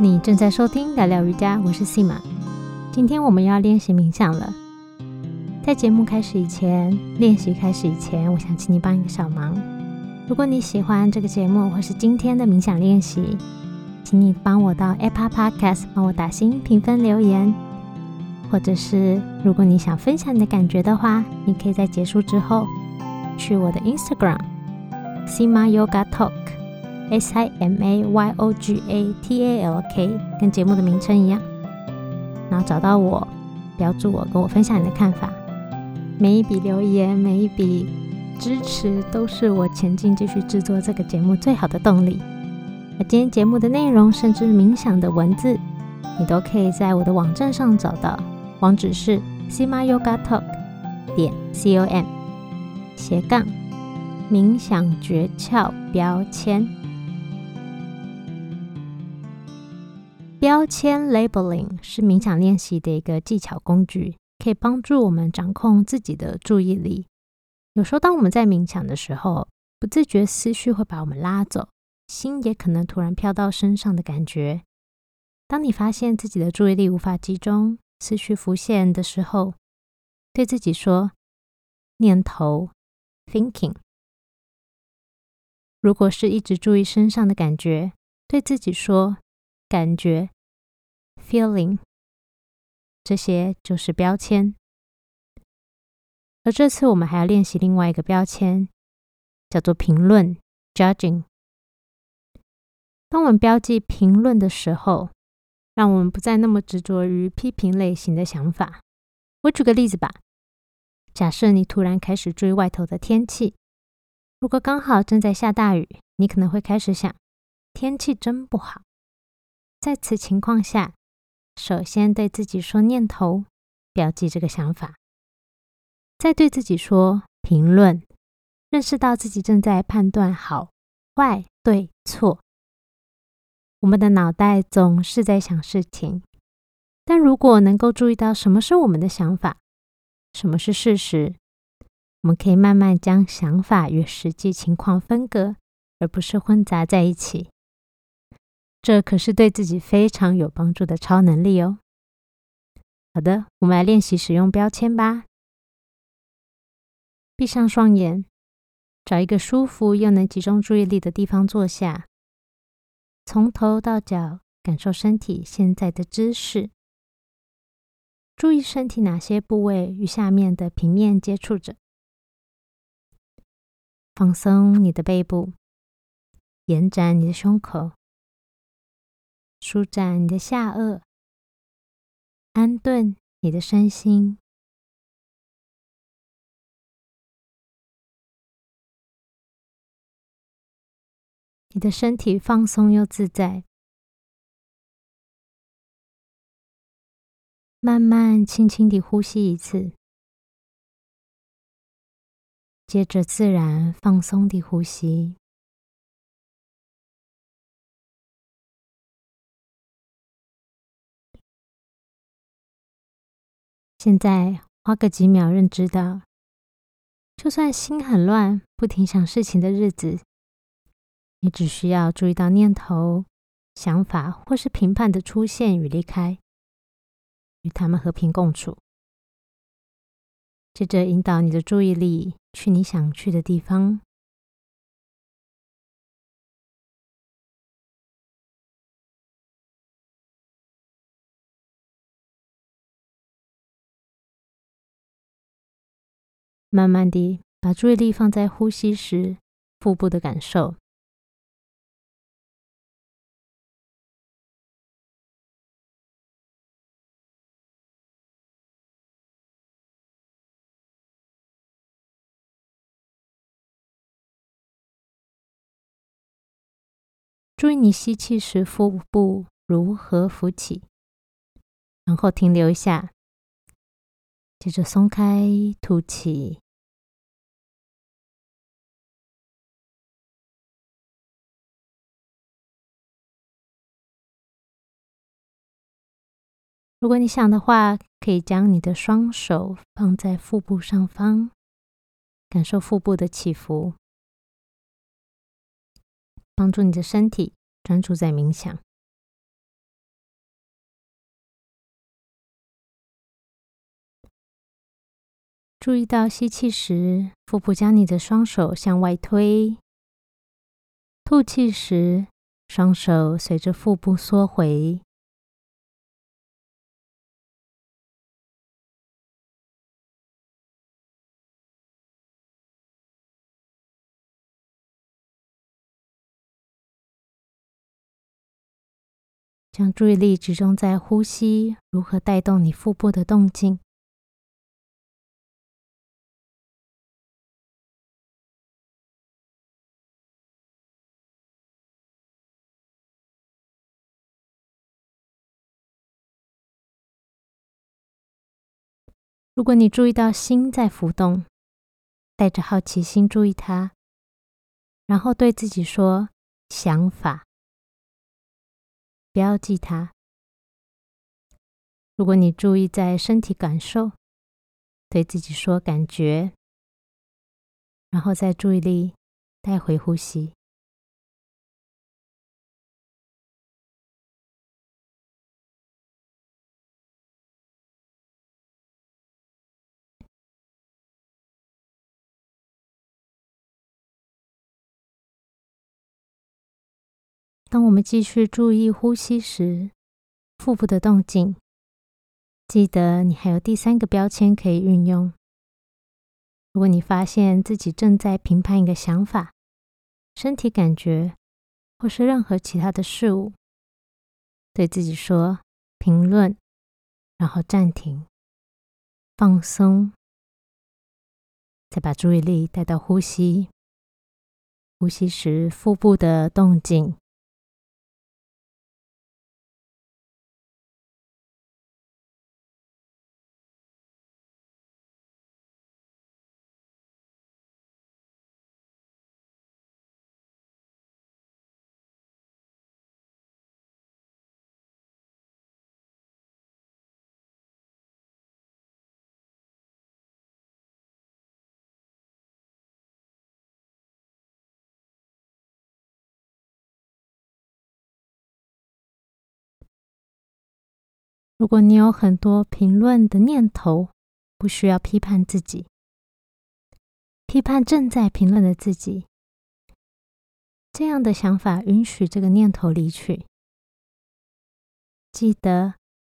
你正在收听聊聊瑜伽，我是 s i m a 今天我们要练习冥想了。在节目开始以前，练习开始以前，我想请你帮一个小忙。如果你喜欢这个节目或是今天的冥想练习，请你帮我到 Apple Podcast 帮我打星评分留言，或者是如果你想分享你的感觉的话，你可以在结束之后去我的 Instagram s i m a Yoga Talk S I M A Y O G A T A L K，跟节目的名称一样，然后找到我，标注我，跟我分享你的看法。每一笔留言，每一笔支持，都是我前进继续制作这个节目最好的动力。而今天节目的内容，甚至冥想的文字，你都可以在我的网站上找到，网址是 sima yoga talk 点 c o m 斜杠冥想诀窍标签。标签 labeling 是冥想练习的一个技巧工具。可以帮助我们掌控自己的注意力。有时候，当我们在冥想的时候，不自觉思绪会把我们拉走，心也可能突然飘到身上的感觉。当你发现自己的注意力无法集中，思绪浮现的时候，对自己说：“念头 （thinking）。”如果是一直注意身上的感觉，对自己说：“感觉 （feeling）。”这些就是标签，而这次我们还要练习另外一个标签，叫做评论 （judging）。当我们标记评论的时候，让我们不再那么执着于批评类型的想法。我举个例子吧，假设你突然开始注意外头的天气，如果刚好正在下大雨，你可能会开始想：天气真不好。在此情况下，首先对自己说念头，标记这个想法；再对自己说评论，认识到自己正在判断好坏对错。我们的脑袋总是在想事情，但如果能够注意到什么是我们的想法，什么是事实，我们可以慢慢将想法与实际情况分割，而不是混杂在一起。这可是对自己非常有帮助的超能力哦。好的，我们来练习使用标签吧。闭上双眼，找一个舒服又能集中注意力的地方坐下，从头到脚感受身体现在的姿势，注意身体哪些部位与下面的平面接触着，放松你的背部，延展你的胸口。舒展你的下颚，安顿你的身心。你的身体放松又自在，慢慢、轻轻地呼吸一次，接着自然放松地呼吸。现在花个几秒，认知到，就算心很乱，不停想事情的日子，你只需要注意到念头、想法或是评判的出现与离开，与他们和平共处。接着引导你的注意力去你想去的地方。慢慢地把注意力放在呼吸时腹部的感受。注意你吸气时腹部如何浮起，然后停留一下。接着松开，吐气。如果你想的话，可以将你的双手放在腹部上方，感受腹部的起伏，帮助你的身体专注在冥想。注意到吸气时，腹部将你的双手向外推；吐气时，双手随着腹部缩回。将注意力集中在呼吸如何带动你腹部的动静。如果你注意到心在浮动，带着好奇心注意它，然后对自己说：“想法。”标记它。如果你注意在身体感受，对自己说“感觉”，然后再注意力带回呼吸。当我们继续注意呼吸时，腹部的动静，记得你还有第三个标签可以运用。如果你发现自己正在评判一个想法、身体感觉，或是任何其他的事物，对自己说“评论”，然后暂停、放松，再把注意力带到呼吸。呼吸时腹部的动静。如果你有很多评论的念头，不需要批判自己，批判正在评论的自己。这样的想法允许这个念头离去。记得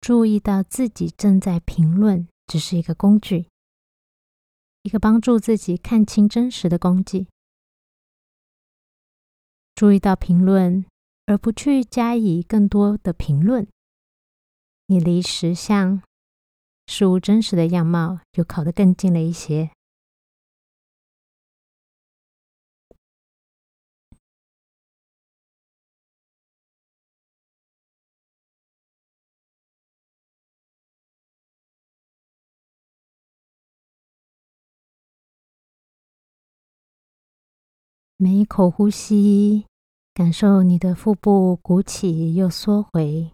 注意到自己正在评论，只是一个工具，一个帮助自己看清真实的工具。注意到评论，而不去加以更多的评论。你离实相、事物真实的样貌就靠得更近了一些。每一口呼吸，感受你的腹部鼓起又缩回。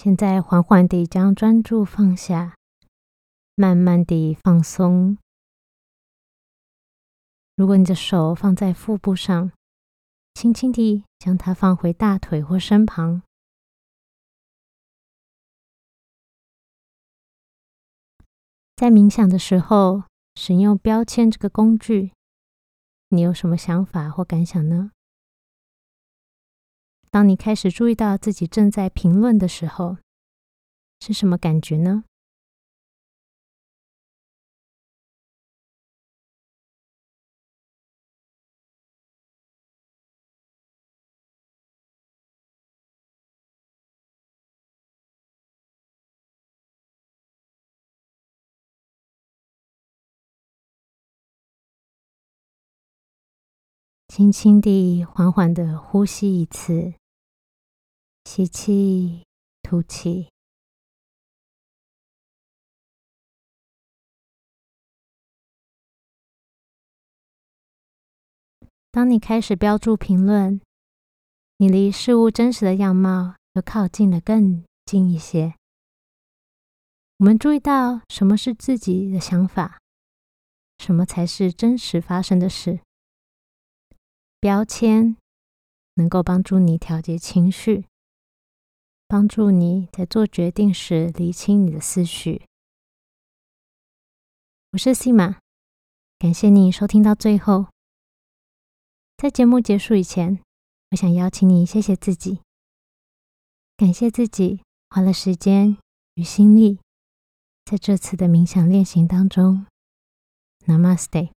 现在缓缓地将专注放下，慢慢地放松。如果你的手放在腹部上，轻轻地将它放回大腿或身旁。在冥想的时候，使用标签这个工具，你有什么想法或感想呢？当你开始注意到自己正在评论的时候，是什么感觉呢？轻轻地、缓缓的呼吸一次，吸气，吐气。当你开始标注评论，你离事物真实的样貌又靠近了更近一些。我们注意到什么是自己的想法，什么才是真实发生的事。标签能够帮助你调节情绪，帮助你在做决定时理清你的思绪。我是西玛，感谢你收听到最后。在节目结束以前，我想邀请你谢谢自己，感谢自己花了时间与心力在这次的冥想练习当中。Namaste。